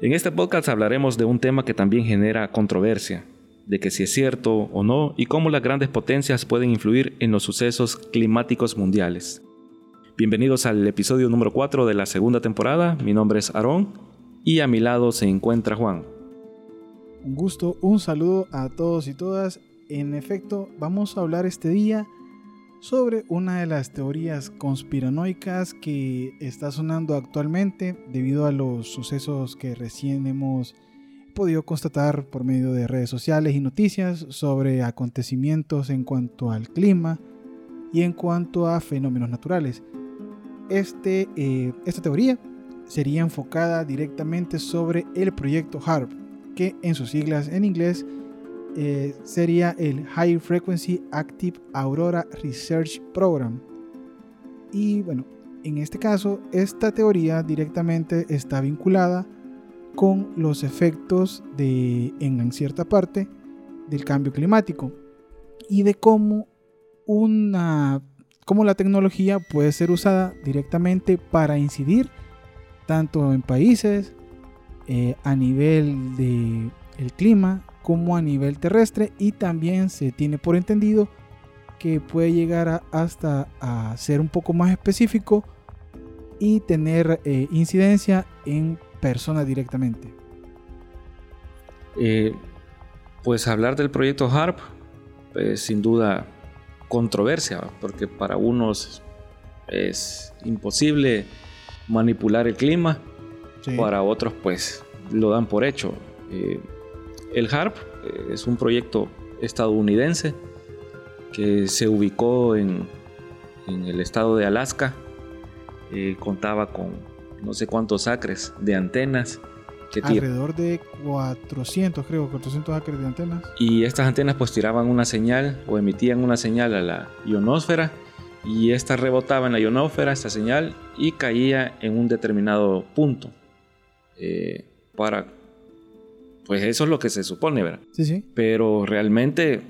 En este podcast hablaremos de un tema que también genera controversia, de que si es cierto o no y cómo las grandes potencias pueden influir en los sucesos climáticos mundiales. Bienvenidos al episodio número 4 de la segunda temporada. Mi nombre es Aarón y a mi lado se encuentra Juan. Un gusto, un saludo a todos y todas. En efecto, vamos a hablar este día sobre una de las teorías conspiranoicas que está sonando actualmente debido a los sucesos que recién hemos podido constatar por medio de redes sociales y noticias sobre acontecimientos en cuanto al clima y en cuanto a fenómenos naturales. Este, eh, esta teoría sería enfocada directamente sobre el proyecto HARP, que en sus siglas en inglés eh, sería el High Frequency Active Aurora Research Program. Y bueno, en este caso, esta teoría directamente está vinculada con los efectos de, en cierta parte, del cambio climático y de cómo una cómo la tecnología puede ser usada directamente para incidir tanto en países eh, a nivel del el clima como a nivel terrestre y también se tiene por entendido que puede llegar hasta a ser un poco más específico y tener eh, incidencia en personas directamente. Eh, pues hablar del proyecto HARP es sin duda controversia, porque para unos es imposible manipular el clima, para otros pues lo dan por hecho. Eh, el HARP eh, es un proyecto estadounidense que se ubicó en, el estado de Alaska. Eh, contaba con no sé cuántos acres de antenas. Que Alrededor de 400, creo, 400 acres de antenas. Y estas antenas pues tiraban una señal o emitían una señal a la ionosfera y esta rebotaba en la ionosfera, esta señal, y caía en un determinado punto eh, para pues eso es lo que se supone, ¿verdad? Sí, sí. Pero realmente,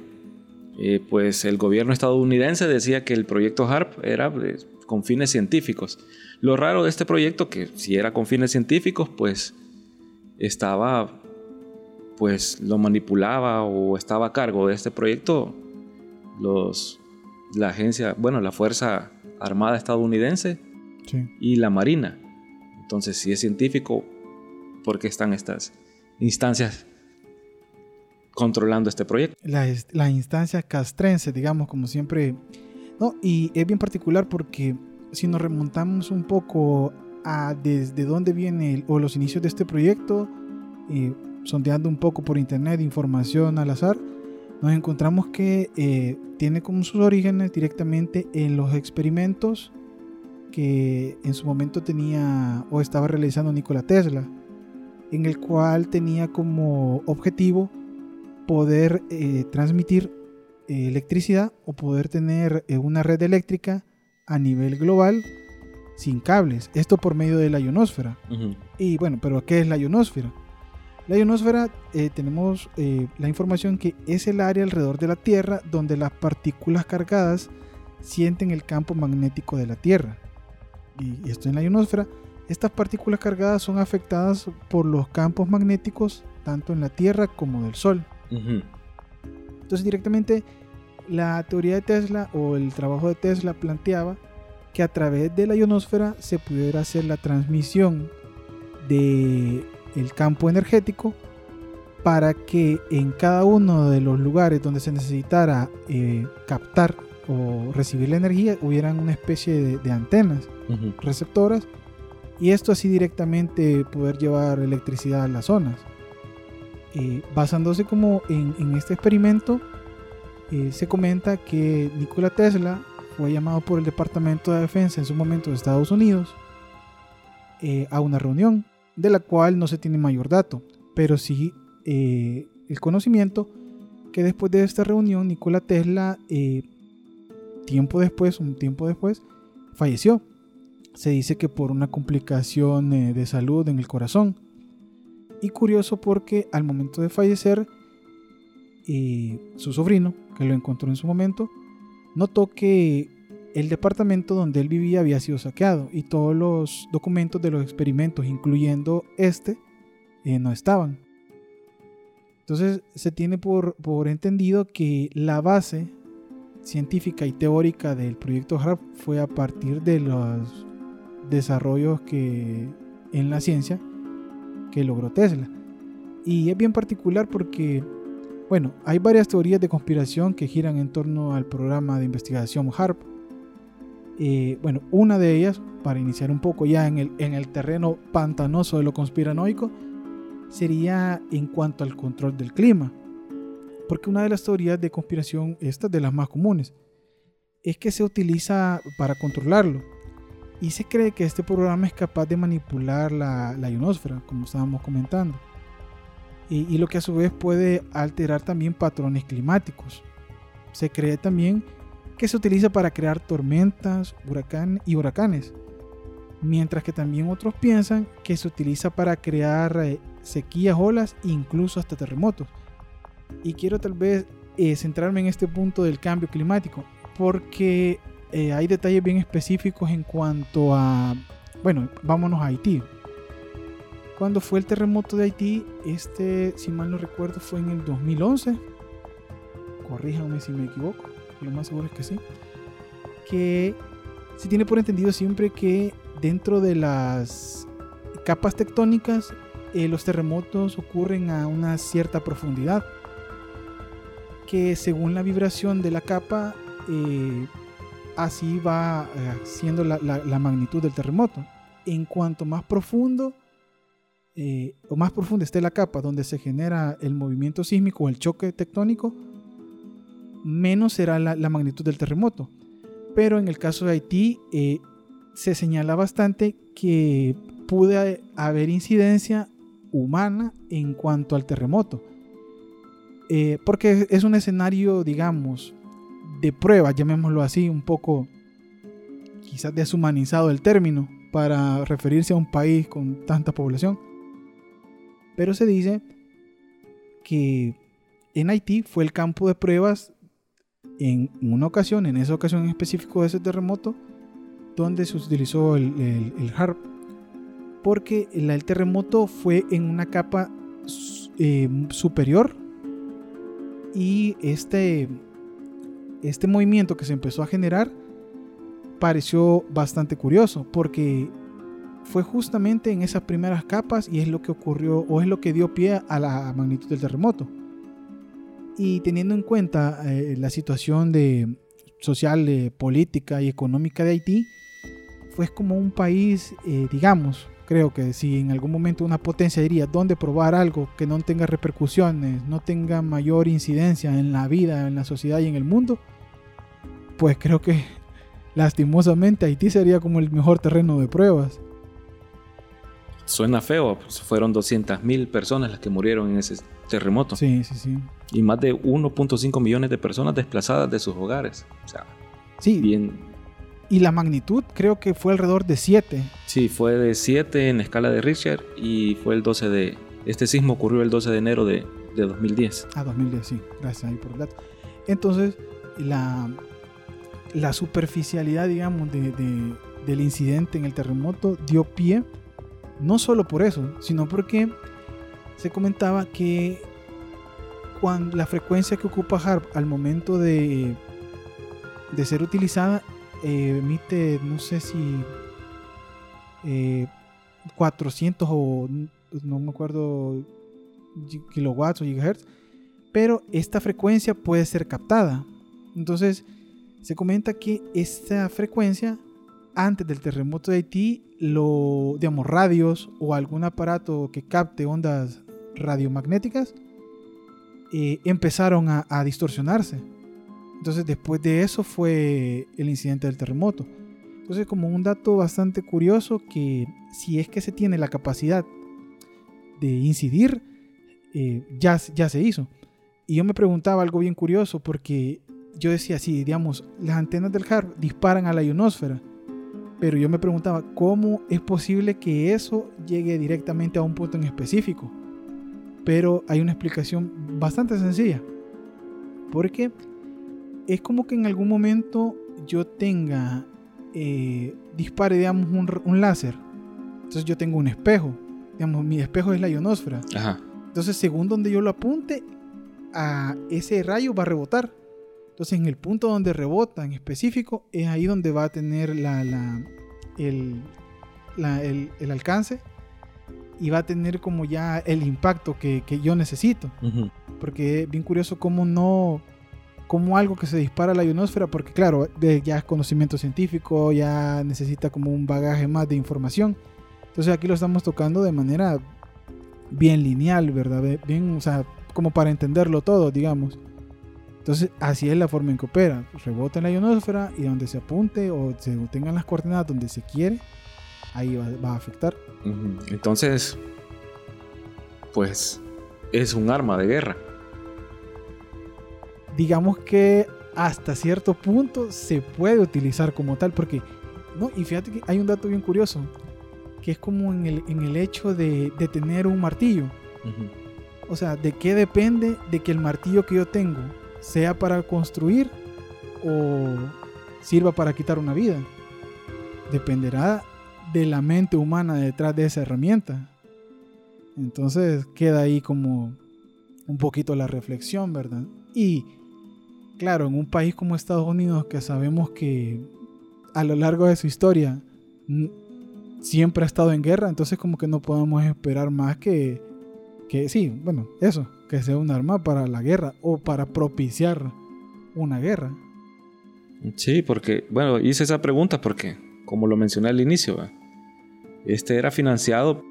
eh, pues el gobierno estadounidense decía que el proyecto HARP era pues, con fines científicos. Lo raro de este proyecto, que si era con fines científicos, pues estaba, pues lo manipulaba o estaba a cargo de este proyecto los, la agencia, bueno, la Fuerza Armada estadounidense y la Marina. Entonces, si es científico, ¿por qué están estas instancias controlando este proyecto. La, instancia castrense, digamos, como siempre. Y es bien particular porque si nos remontamos un poco a desde dónde viene o los inicios de este proyecto, eh, sondeando un poco por internet información al azar, nos encontramos que eh, tiene como sus orígenes directamente en los experimentos que en su momento tenía o estaba realizando Nikola Tesla en el cual tenía como objetivo poder eh, transmitir eh, electricidad o poder tener eh, una red eléctrica a nivel global sin cables. Esto por medio de la ionosfera. Y bueno, pero ¿qué es la ionosfera? La ionosfera tenemos la información que es el área alrededor de la Tierra donde las partículas cargadas sienten el campo magnético de la Tierra. Y esto en la ionosfera estas partículas cargadas son afectadas por los campos magnéticos tanto en la Tierra como del Sol. Entonces directamente la teoría de Tesla o el trabajo de Tesla planteaba que a través de la ionosfera se pudiera hacer la transmisión del el campo energético para que en cada uno de los lugares donde se necesitara eh, captar o recibir la energía hubieran una especie de, antenas receptoras y esto así directamente poder llevar electricidad a las zonas. Eh, basándose como en, este experimento, eh, se comenta que Nikola Tesla fue llamado por el Departamento de Defensa en su momento de Estados Unidos eh, a una reunión de la cual no se tiene mayor dato, pero sí el conocimiento que después de esta reunión Nikola Tesla, tiempo después, un tiempo después, falleció se dice que por una complicación eh, de salud en el corazón. Y curioso porque al momento de fallecer, eh, su sobrino, que lo encontró en su momento, notó que el departamento donde él vivía había sido saqueado y todos los documentos de los experimentos, incluyendo este, eh, no estaban. Entonces se tiene por, por entendido que la base científica y teórica del proyecto HARP fue a partir de los desarrollos que en la ciencia que logró Tesla. Y es bien particular porque, bueno, hay varias teorías de conspiración que giran en torno al programa de investigación HARP. Eh, bueno, una de ellas, para iniciar un poco ya en el, en el terreno pantanoso de lo conspiranoico, sería en cuanto al control del clima. Porque una de las teorías de conspiración, esta de las más comunes, es que se utiliza para controlarlo. Y se cree que este programa es capaz de manipular la, la ionosfera, como estábamos comentando. Y, y, lo que a su vez puede alterar también patrones climáticos. Se cree también que se utiliza para crear tormentas huracán y huracanes. Mientras que también otros piensan que se utiliza para crear eh, sequías, olas e incluso hasta terremotos. Y quiero tal vez eh, centrarme en este punto del cambio climático, porque eh, hay detalles bien específicos en cuanto a, bueno, vámonos a Haití. Cuando fue el terremoto de Haití, este, si mal no recuerdo, fue en el 2011. Corríjanme si me equivoco, lo más seguro es que sí. Que se tiene por entendido siempre que dentro de las capas tectónicas eh, los terremotos ocurren a una cierta profundidad que según la vibración de la capa eh, así va eh, siendo la, magnitud del terremoto. En cuanto más profundo eh, o más profunda esté la capa donde se genera el movimiento sísmico o el choque tectónico, menos será la, magnitud del terremoto. Pero en el caso de Haití eh, se señala bastante que puede haber incidencia humana en cuanto al terremoto. Porque es un escenario, digamos, de prueba, llamémoslo así, un poco quizás deshumanizado el término para referirse a un país con tanta población. Pero se dice que en Haití fue el campo de pruebas en una ocasión, en esa ocasión en específico de ese terremoto, donde se utilizó el, el, HARP. Porque el, terremoto fue en una capa eh, superior y este este movimiento que se empezó a generar pareció bastante curioso porque fue justamente en esas primeras capas y es lo que ocurrió o es lo que dio pie a la magnitud del terremoto. Y teniendo en cuenta eh, la situación de social, política y económica de Haití, fue como un país, eh, digamos, creo que si en algún momento una potencia diría dónde probar algo que no tenga repercusiones, no tenga mayor incidencia en la vida, en la sociedad y en el mundo, pues creo que lastimosamente Haití sería como el mejor terreno de pruebas. Suena feo, pues fueron 200.000 personas las que murieron en ese terremoto. Sí, sí, sí. Y más de 1.5 millones de personas desplazadas de sus hogares. O sea, sí. Bien, y la magnitud creo que fue alrededor de 7. Sí, fue de 7 en escala de Richter y fue el 12 de... Este sismo ocurrió el 12 de enero de, de 2010. Ah, 2010, sí. Gracias ahí por el dato. Entonces, la, la superficialidad, digamos, de, de, del incidente en el terremoto dio pie, no solo por eso, sino porque se comentaba que cuando la frecuencia que ocupa HARP al momento de, de ser utilizada eh, emite, no sé si 400 eh, o no me acuerdo kilowatts o gigahertz, pero esta frecuencia puede ser captada. Entonces, se comenta que esta frecuencia, antes del terremoto de Haití, lo, digamos, radios o algún aparato que capte ondas radiomagnéticas, eh, empezaron a distorsionarse. Entonces después de eso fue el incidente del terremoto. Entonces como un dato bastante curioso que si es que se tiene la capacidad de incidir, eh, ya, ya se hizo. Y yo me preguntaba algo bien curioso porque yo decía, si digamos, las antenas del HARP disparan a la ionosfera, pero yo me preguntaba, ¿cómo es posible que eso llegue directamente a un punto en específico? Pero hay una explicación bastante sencilla. Porque es como que en algún momento yo tenga, eh, dispare, digamos, un, láser. Entonces yo tengo un espejo. digamos, mi espejo es la ionosfera. Ajá. Entonces, según donde yo lo apunte, a ese rayo va a rebotar. Entonces, en el punto donde rebota en específico, es ahí donde va a tener la, la, el, la- el- el alcance y va a tener como ya el impacto que, que yo necesito. Ujú. Porque es bien curioso cómo no, como algo que se dispara a la ionosfera, porque claro, ya es conocimiento científico, ya necesita como un bagaje más de información. Entonces aquí lo estamos tocando de manera bien lineal, ¿verdad? Bien, o sea, como para entenderlo todo, digamos. Entonces, así es la forma en que opera. Rebota en la ionosfera y donde se apunte o se tengan las coordenadas donde se quiere, ahí va, va a afectar. Entonces, pues es un arma de guerra. Digamos que hasta cierto punto se puede utilizar como tal, porque, no, y fíjate que hay un dato bien curioso, que es como en el, en el hecho de, de tener un martillo. O sea, ¿de qué depende de que el martillo que yo tengo sea para construir o sirva para quitar una vida? Dependerá de la mente humana detrás de esa herramienta. Entonces queda ahí como un poquito la reflexión, ¿verdad? Y claro, en un país como Estados Unidos que sabemos que a lo largo de su historia siempre ha estado en guerra, entonces como que no podemos esperar más que que sí, bueno, eso, que sea un arma para la guerra o para propiciar una guerra. Sí, porque, bueno, hice esa pregunta porque, como lo mencioné al inicio, este era financiado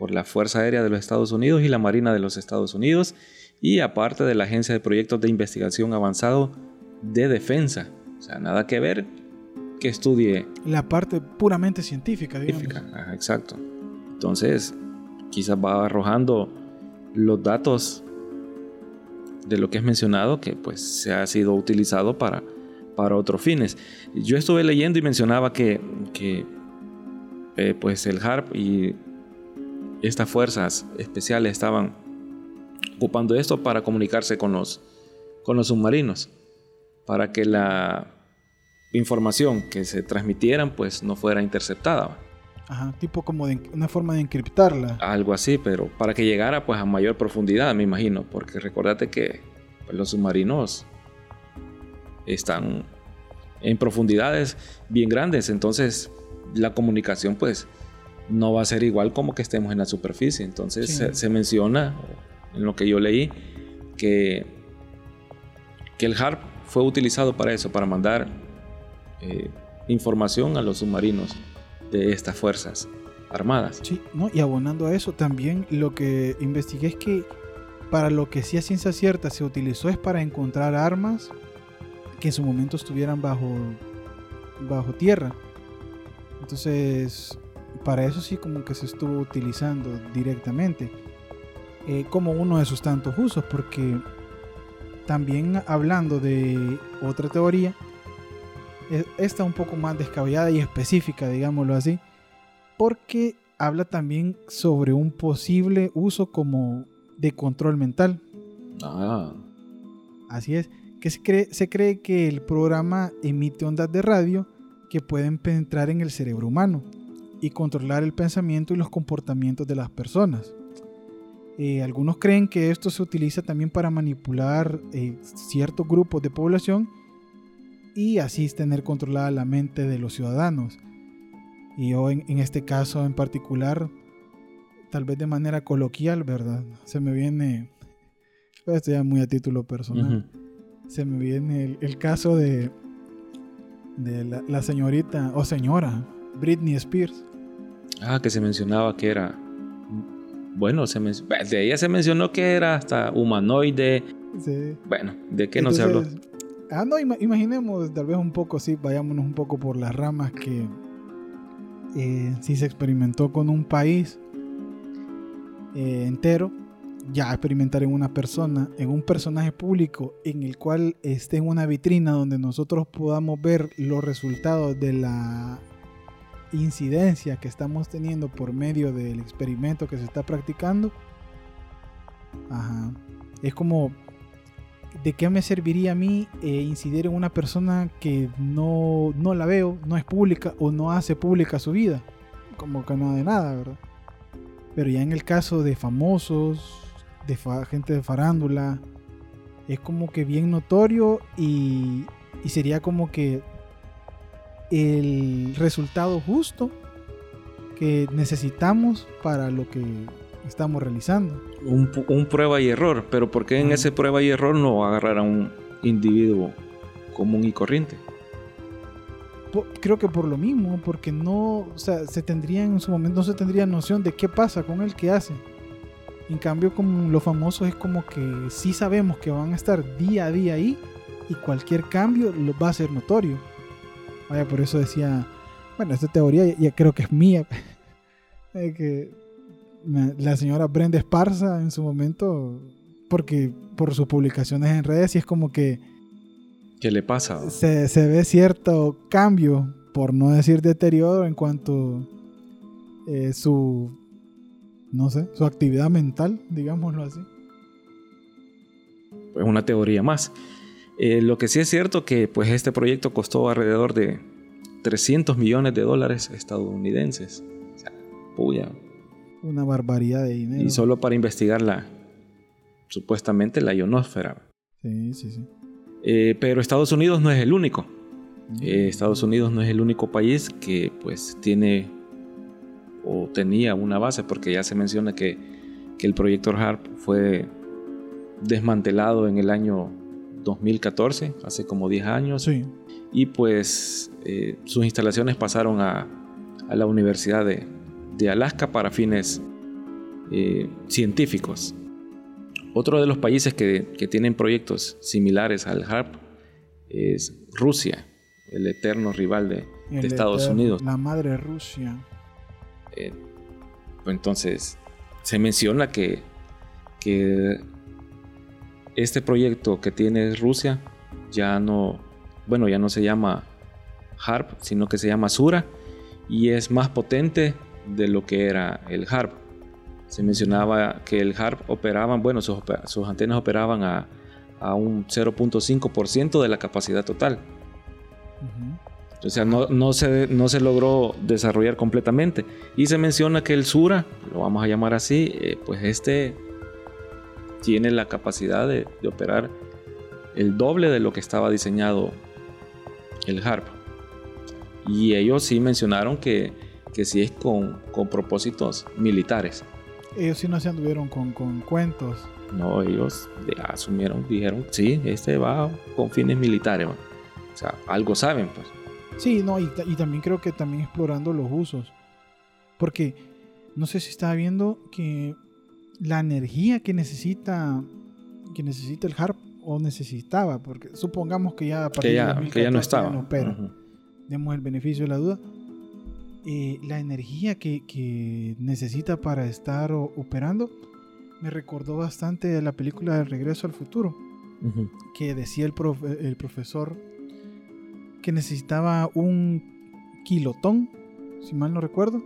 por la Fuerza Aérea de los Estados Unidos y la Marina de los Estados Unidos y aparte de la Agencia de Proyectos de Investigación Avanzado de Defensa. O sea, nada que ver que estudie La parte puramente científica, digamos. científica. Ajá, exacto. Entonces, quizás va arrojando los datos de lo que es mencionado que pues se ha sido utilizado para, para otros fines. Yo estuve leyendo y mencionaba que, que eh, pues el HARP y estas fuerzas especiales estaban ocupando esto para comunicarse con los, con los submarinos, para que la información que se transmitieran pues no fuera interceptada. Ajá, tipo como de, una forma de encriptarla. Algo así, pero para que llegara pues a mayor profundidad, me imagino, porque recordate que pues, los submarinos están en profundidades bien grandes, entonces la comunicación pues no va a ser igual como que estemos en la superficie. Entonces Sí. se, se menciona en lo que yo leí que, que el HARP fue utilizado para eso, para mandar eh, información a los submarinos de estas fuerzas armadas. Sí, ¿no? Y abonando a eso, también lo que investigué es que para lo que sí a ciencia cierta se utilizó es para encontrar armas que en su momento estuvieran bajo, bajo tierra. Entonces, para eso sí como que se estuvo utilizando directamente. eh, como uno de sus tantos usos, porque también hablando de otra teoría, e- esta un poco más descabellada y específica, digámoslo así, porque habla también sobre un posible uso como de control mental. Ah, Así es, que se cree, se cree que el programa emite ondas de radio que pueden penetrar en el cerebro humano y controlar el pensamiento y los comportamientos de las personas. Eh, algunos creen que esto se utiliza también para manipular eh, ciertos grupos de población y así tener controlada la mente de los ciudadanos. Y yo en, en este caso en particular, tal vez de manera coloquial, ¿verdad? Se me viene, esto ya muy a título personal, se me viene el, el caso de, de la, la señorita o señora Britney Spears. Ah, que se mencionaba que era. Bueno, se men- de ella se mencionó que era hasta humanoide. Sí. Bueno, ¿de qué no se habló? Ah, no, ima- imaginemos tal vez un poco, sí, vayámonos un poco por las ramas que eh, si se experimentó con un país eh, entero, ya experimentar en una persona, en un personaje público en el cual esté en una vitrina donde nosotros podamos ver los resultados de la incidencia que estamos teniendo por medio del experimento que se está practicando. Es como ¿de qué me serviría a mí eh, incidir en una persona que no, no la veo, no es pública o no hace pública su vida? Como que no de nada, ¿verdad? Pero ya en el caso de famosos, de gente de farándula, es como que bien notorio y, y sería como que el resultado justo que necesitamos para lo que estamos realizando. Un, prueba y error, pero ¿por qué en ese prueba y error no agarrar a un individuo común y corriente? creo que por lo mismo, porque no, o sea, se tendría en su momento, no se tendría noción de qué pasa con el que hace. En cambio, como los famosos es como que sí sabemos que van a estar día a día ahí y cualquier cambio lo va a ser notorio. Vaya, por eso decía, bueno, esta teoría ya, creo que es mía, que la señora Brenda Esparza en su momento, porque por sus publicaciones en redes, y es como que... ¿Qué le pasa? Se, se ve cierto cambio, por no decir deterioro, en cuanto eh, su, no sé, su actividad mental, digámoslo así. Pues una teoría más. Eh, lo que sí es cierto que pues este proyecto costó alrededor de 300 millones de dólares estadounidenses. O sea, puya, una barbaridad de dinero. Y solo para investigar la, supuestamente la ionosfera. Sí, sí, sí. Eh, pero Estados Unidos no es el único. Mm. Eh, Estados Unidos no es el único país que pues tiene o tenía una base, porque ya se menciona que, que el proyecto HARP fue desmantelado en el año 2014, hace como 10 años. Sí. Y pues eh, sus instalaciones pasaron a, a la Universidad de, de Alaska para fines eh, científicos. Otro de los países que, tienen proyectos similares al HARP es Rusia, el eterno rival de, Estados Unidos. La madre Rusia. Eh, entonces, se menciona que, que este proyecto que tiene Rusia ya no, bueno, ya no se llama HARP, sino que se llama Sura y es más potente de lo que era el HARP. Se mencionaba que el HARP operaban, bueno, sus, antenas operaban a, un 0.5% de la capacidad total. O sea, no, se, no se logró desarrollar completamente. Y se menciona que el Sura, lo vamos a llamar así, eh, pues este tiene la capacidad de, de, operar el doble de lo que estaba diseñado el HARP. Y ellos sí mencionaron que que sí es con, con propósitos militares. Ellos sí no se anduvieron con, con cuentos. No, ellos asumieron, dijeron, sí, este va con fines militares. O sea, algo saben, pues. Sí, no, y, y, también creo que también explorando los usos. Porque no sé si estaba viendo que la energía que necesita que necesita el HARP o necesitaba, porque supongamos que ya que ya, que ya no estaba. pero demos el beneficio de la duda eh, la energía que, necesita para estar operando me recordó bastante la película de Regreso al Futuro, que decía el, el profesor que necesitaba un kilotón, si mal no recuerdo.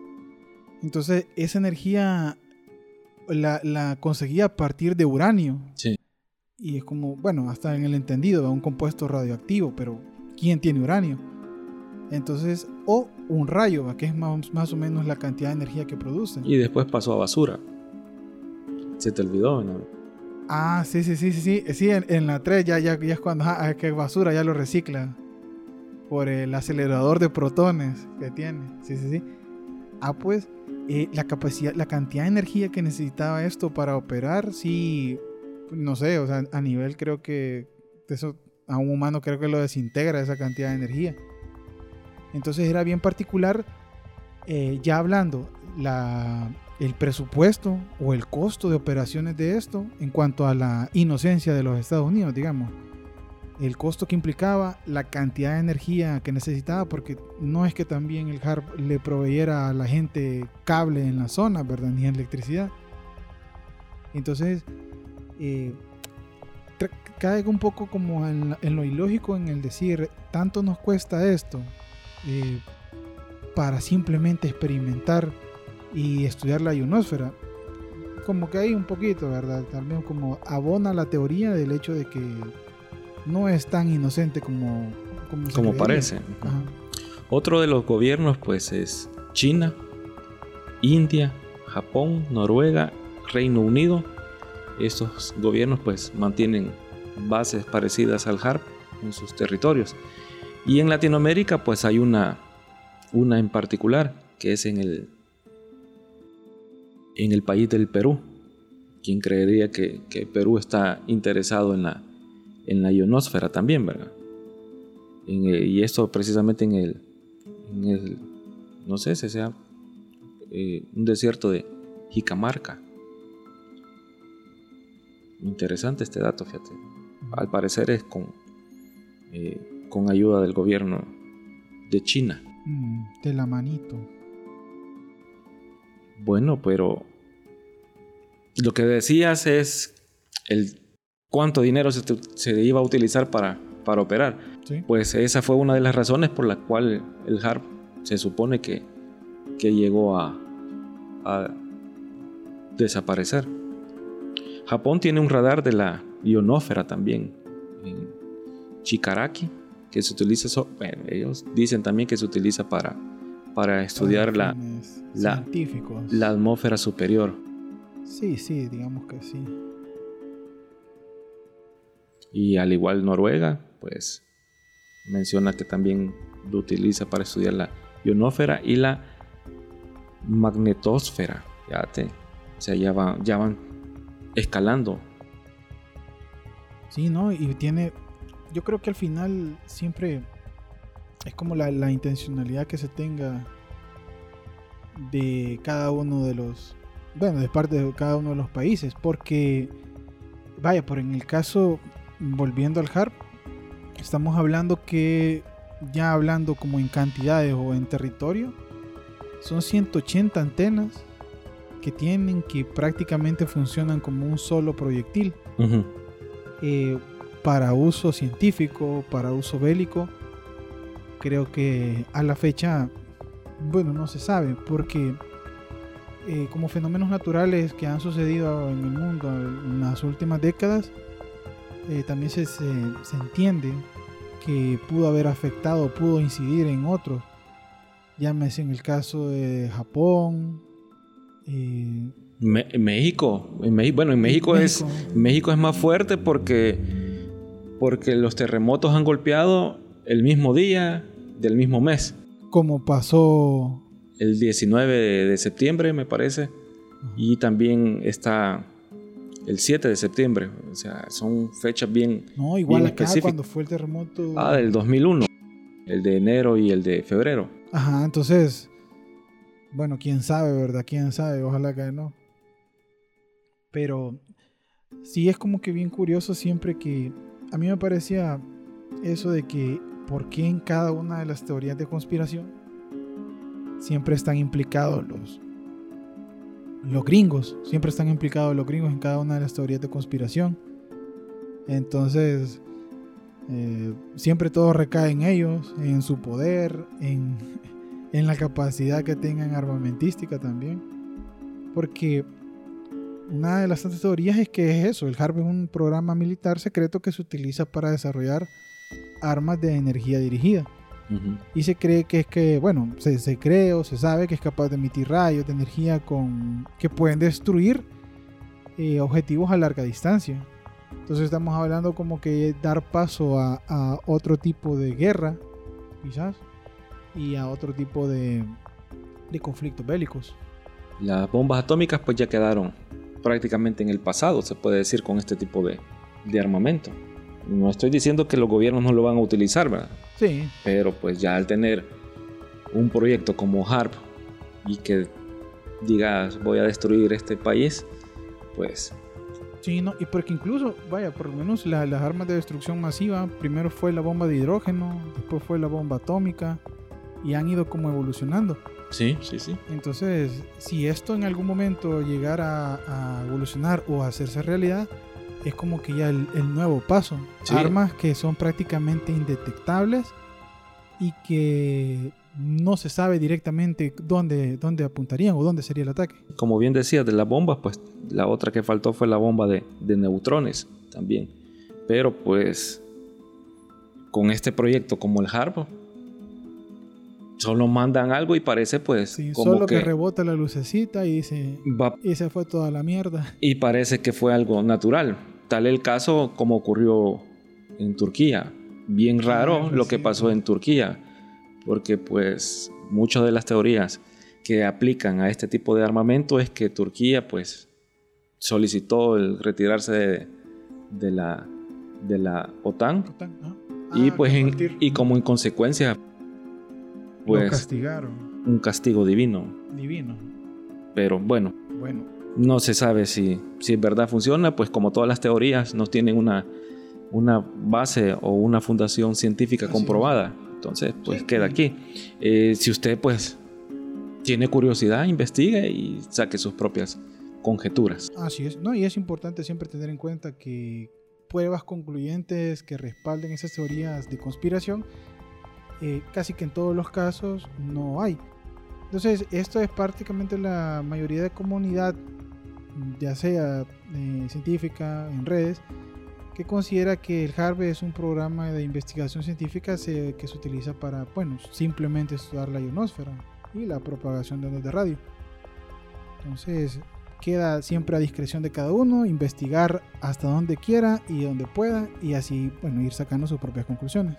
Entonces esa energía la, conseguía a partir de uranio. Y es como, bueno, hasta en el entendido, de un compuesto radioactivo, pero ¿quién tiene uranio? Entonces, o un rayo, que es más, o menos la cantidad de energía que produce. Y después pasó a basura. Se te olvidó, ¿no? Ah, sí, sí, sí, sí, sí. Sí, en, la 3 ya, ya, es cuando ah, que basura ya lo recicla. Por el acelerador de protones que tiene. Sí, sí, sí. Ah, pues, eh, la capacidad, la cantidad de energía que necesitaba esto para operar, sí, no sé, o sea, a nivel creo que eso a un humano creo que lo desintegra esa cantidad de energía. Entonces era bien particular, eh, ya hablando, el presupuesto o el costo de operaciones de esto en cuanto a la inocencia de los Estados Unidos, digamos. El costo que implicaba, la cantidad de energía que necesitaba, porque no es que también el HARP le proveyera a la gente cable en la zona, ¿verdad? Ni electricidad. Entonces, eh, cae un poco como en, lo ilógico en el decir, tanto nos cuesta esto, eh, para simplemente experimentar y estudiar la ionosfera. Como que hay un poquito, ¿verdad? También como abona la teoría del hecho de que no es tan inocente como, como, parece. Otro de los gobiernos pues es China, India, Japón, Noruega, Reino Unido. Estos gobiernos pues mantienen bases parecidas al HARP en sus territorios. Y en Latinoamérica pues hay una, una en particular que es en el, en el país del Perú. ¿Quién creería que, Perú está interesado en la, en la ionosfera también, verdad? y esto precisamente en el, en el, no sé si sea eh, un desierto de Jicamarca. Interesante este dato, fíjate. Al parecer es con, eh, con ayuda del gobierno de China. Mm, de la manito. Bueno, pero lo que decías es el cuánto dinero se, iba a utilizar para, para operar. Pues esa fue una de las razones por la cual el HARP se supone que, que llegó a, a desaparecer. Japón tiene un radar de la ionósfera también en Chikaraki que se utiliza, bueno, ellos dicen también que se utiliza para, para estudiar la, la, la atmósfera superior. Sí, sí, digamos que sí. Y al igual Noruega, pues menciona que también lo utiliza para estudiar la ionósfera y la magnetosfera. Ya te, o sea, ya, ya van escalando. Sí, ¿no? Y tiene, yo creo que al final siempre es como la, la intencionalidad que se tenga de cada uno de los bueno, de parte de cada uno de los países, porque, vaya, por en el caso, volviendo al HARP, estamos hablando que, ya hablando como en cantidades o en territorio, son 180 antenas que tienen que prácticamente funcionan como un solo proyectil. Eh, para uso científico, para uso bélico, creo que a la fecha, bueno, no se sabe, porque eh, como fenómenos naturales que han sucedido en el mundo en las últimas décadas, eh, también se, se, entiende que pudo haber afectado, pudo incidir en otros. Llámese en el caso de Japón. Eh, México, en México, bueno, en México, es México es más fuerte porque porque los terremotos han golpeado el mismo día del mismo mes. Como pasó el 19 de, septiembre, me parece. Y también está el 7 de septiembre. O sea, son fechas bien. No, igual acá cuando fue el terremoto. Ah, del 2001. El de enero y el de febrero. Ajá, entonces. Bueno, quién sabe, ¿verdad? Quién sabe. Ojalá que no. Pero sí es como que bien curioso siempre que. A mí me parecía eso de que. ¿Por qué en cada una de las teorías de conspiración siempre están implicados los, los gringos, siempre están implicados los gringos en cada una de las teorías de conspiración. Entonces, eh, siempre todo recae en ellos, en su poder, en, en la capacidad que tengan armamentística también. Porque una de las tantas teorías es que es eso, el HARP es un programa militar secreto que se utiliza para desarrollar armas de energía dirigida. Y se cree que es que, bueno, se, cree o se sabe que es capaz de emitir rayos de energía con, que pueden destruir eh, objetivos a larga distancia. Entonces estamos hablando como que dar paso a, otro tipo de guerra, quizás, y a otro tipo de, de conflictos bélicos. Las bombas atómicas pues ya quedaron prácticamente en el pasado, se puede decir, con este tipo de, de armamento. No estoy diciendo que los gobiernos no lo van a utilizar, ¿verdad? Sí. Pero pues ya al tener un proyecto como HARP y que digas voy a destruir este país, pues... Sí, no, y porque incluso, vaya, por lo menos las armas de destrucción masiva, primero fue la bomba de hidrógeno, después fue la bomba atómica, y han ido como evolucionando. Sí, sí, sí. Entonces, si esto en algún momento llegara a evolucionar o a hacerse realidad, es como que ya el, nuevo paso. Armas que son prácticamente indetectables y que no se sabe directamente dónde, dónde apuntarían o dónde sería el ataque. Como bien decía, de las bombas, pues la otra que faltó fue la bomba de, neutrones también. Pero pues con este proyecto como el HARP, solo mandan algo y parece pues Sí, como solo que, que, rebota la lucecita y dice, va- y se fue toda la mierda. y parece que fue algo natural. Tal el caso como ocurrió en Turquía. Bien raro Ah, lo que pasó en Turquía, porque pues muchas de las teorías que aplican a este tipo de armamento es que Turquía pues solicitó el retirarse de, de la, de la OTAN Ah, y ah, pues en- y como en consecuencia Lo pues castigaron. un castigo divino. Divino. Pero bueno, Bueno, no se sabe si, si en verdad funciona, pues como todas las teorías no tienen una, una base o una fundación científica Así comprobada. Entonces, pues Sí, queda aquí. Eh, si usted pues tiene curiosidad, investigue y saque sus propias conjeturas. así es. No, y es importante siempre tener en cuenta que pruebas concluyentes que respalden esas teorías de conspiración, eh, casi que en todos los casos no hay. Entonces, esto es prácticamente la mayoría de comunidad, ya sea eh, científica, en redes, que considera que el HARP es un programa de investigación científica se- que se utiliza para, bueno, simplemente estudiar la ionosfera y la propagación de ondas de radio. Entonces, queda siempre a discreción de cada uno, investigar hasta donde quiera y donde pueda y así, bueno, ir sacando sus propias conclusiones.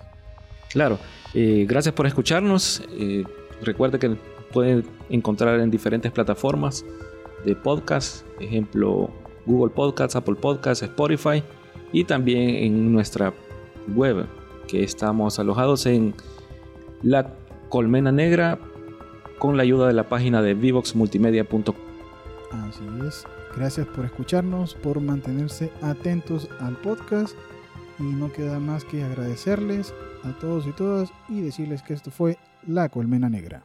Claro, eh, gracias por escucharnos. Eh, recuerde que pueden encontrar en diferentes plataformas de podcast, ejemplo Google Podcasts, Apple Podcasts, Spotify y también en nuestra web que estamos alojados en la colmena negra con la ayuda de la página de vivoxmultimedia.com. Así es. Gracias por escucharnos, por mantenerse atentos al podcast y no queda más que agradecerles a todos y todas y decirles que esto fue La Colmena Negra.